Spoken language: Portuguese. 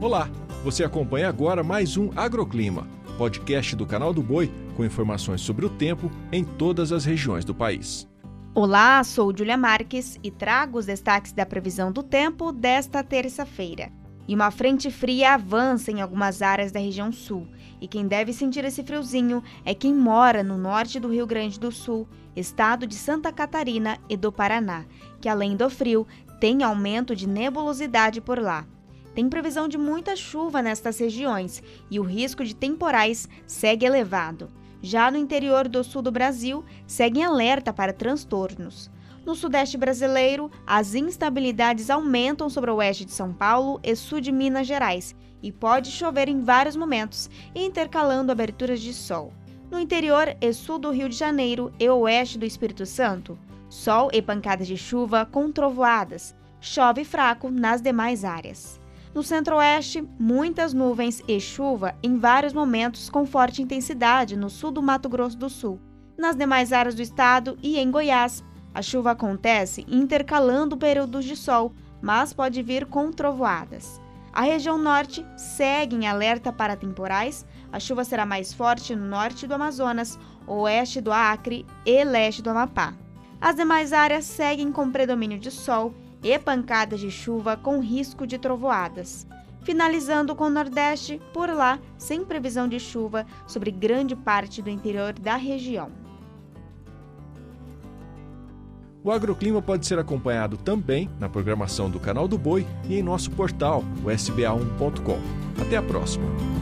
Olá, você acompanha agora mais um Agroclima, podcast do canal do Boi com informações sobre o tempo em todas as regiões do país. Olá, sou Julia Marques e trago os destaques da previsão do tempo desta terça-feira. E uma frente fria avança em algumas áreas da região sul, e quem deve sentir esse friozinho é quem mora no norte do Rio Grande do Sul, estado de Santa Catarina e do Paraná, que além do frio, tem aumento de nebulosidade por lá. Tem previsão de muita chuva nestas regiões e o risco de temporais segue elevado. Já no interior do sul do Brasil, segue em alerta para transtornos. No sudeste brasileiro, as instabilidades aumentam sobre o oeste de São Paulo e sul de Minas Gerais e pode chover em vários momentos, intercalando aberturas de sol. No interior e sul do Rio de Janeiro e oeste do Espírito Santo, sol e pancadas de chuva com trovoadas. Chove fraco nas demais áreas. No centro-oeste, muitas nuvens e chuva em vários momentos com forte intensidade no sul do Mato Grosso do Sul. Nas demais áreas do estado e em Goiás, a chuva acontece intercalando períodos de sol, mas pode vir com trovoadas. A região norte segue em alerta para temporais. A chuva será mais forte no norte do Amazonas, oeste do Acre e leste do Amapá. As demais áreas seguem com predomínio de sol e pancadas de chuva com risco de trovoadas. Finalizando com o Nordeste, por lá, sem previsão de chuva sobre grande parte do interior da região. O agroclima pode ser acompanhado também na programação do Canal do Boi e em nosso portal, o sba1.com. Até a próxima!